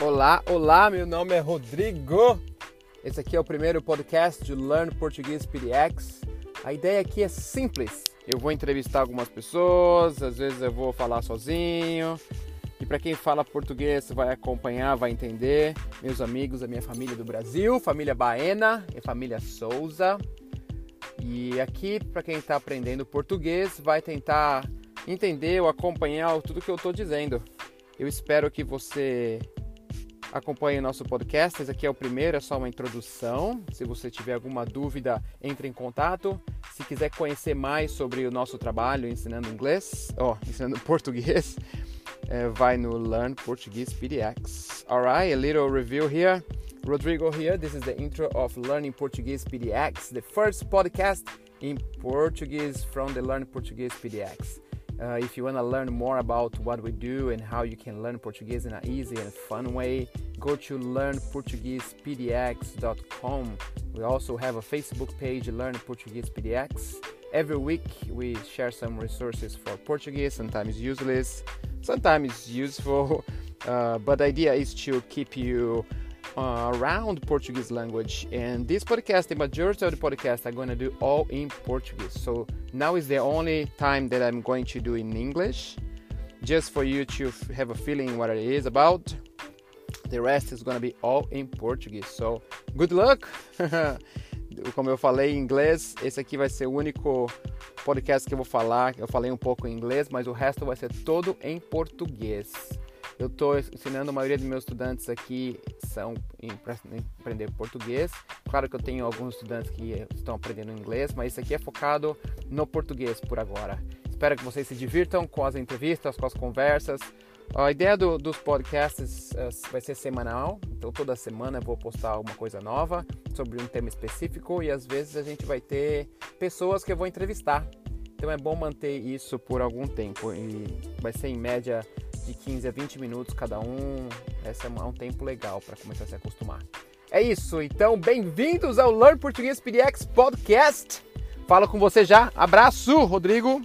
Olá, olá, meu nome é Rodrigo. Esse aqui é o primeiro podcast de Learn Português PDX. A ideia aqui é simples. Eu vou entrevistar algumas pessoas, às vezes eu vou falar sozinho. E para quem fala português vai acompanhar, vai entender. Meus amigos, a minha família do Brasil, família Baena e família Souza. E aqui, para quem está aprendendo português, vai tentar entender ou acompanhar tudo que eu estou dizendo. Eu espero que você acompanhe nosso podcast. Esse aqui é o primeiro, é só uma introdução. Se você tiver alguma dúvida, entre em contato. Se quiser conhecer mais sobre o nosso trabalho ensinando inglês, ó, oh, ensinando português, é, vai no Learn Portuguese PDX. Alright, a little review here. Rodrigo here. This is the intro of Learning Portuguese PDX, the first podcast in Portuguese from the Learn Portuguese PDX. Uh, if you want to learn more about what we do and how you can learn Portuguese in an easy and fun way, go to learnportuguesepdx.com. We also have a Facebook page, Learn Portuguese PDX. Every week we share some resources for Portuguese, sometimes useless, sometimes useful, uh, but the idea is to keep you uh, around Portuguese language. And this podcast, the majority of the podcast, I'm going to do all in Portuguese. So now is the only time that I'm going to do in English, just for you to have a feeling what it is about. The rest is going to be all in Portuguese. So good luck! Como eu falei em inglês, esse aqui vai ser o único podcast que eu vou falar. Eu falei um pouco em inglês, mas o resto vai ser todo em português. Eu estou ensinando a maioria dos meus estudantes aqui são em aprender português. Claro que eu tenho alguns estudantes que estão aprendendo inglês, mas isso aqui é focado no português por agora. Espero que vocês se divirtam com as entrevistas, com as conversas. A ideia do, dos podcasts uh, vai ser semanal, então toda semana eu vou postar alguma coisa nova sobre um tema específico e às vezes a gente vai ter pessoas que eu vou entrevistar. Então é bom manter isso por algum tempo e vai ser em média de 15 a 20 minutos cada um. Esse é um tempo legal para começar a se acostumar. É isso, então bem-vindos ao Learn Português PDX Podcast. Falo com você já. Abraço, Rodrigo.